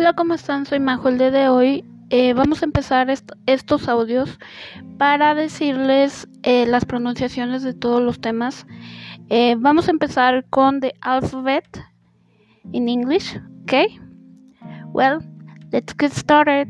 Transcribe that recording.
Hola, ¿cómo están? Soy Majo. El día de hoy eh, vamos a empezar estos audios para decirles eh, las pronunciaciones de todos los temas. Eh, vamos a empezar con the alphabet in English, okay? Well, let's get started.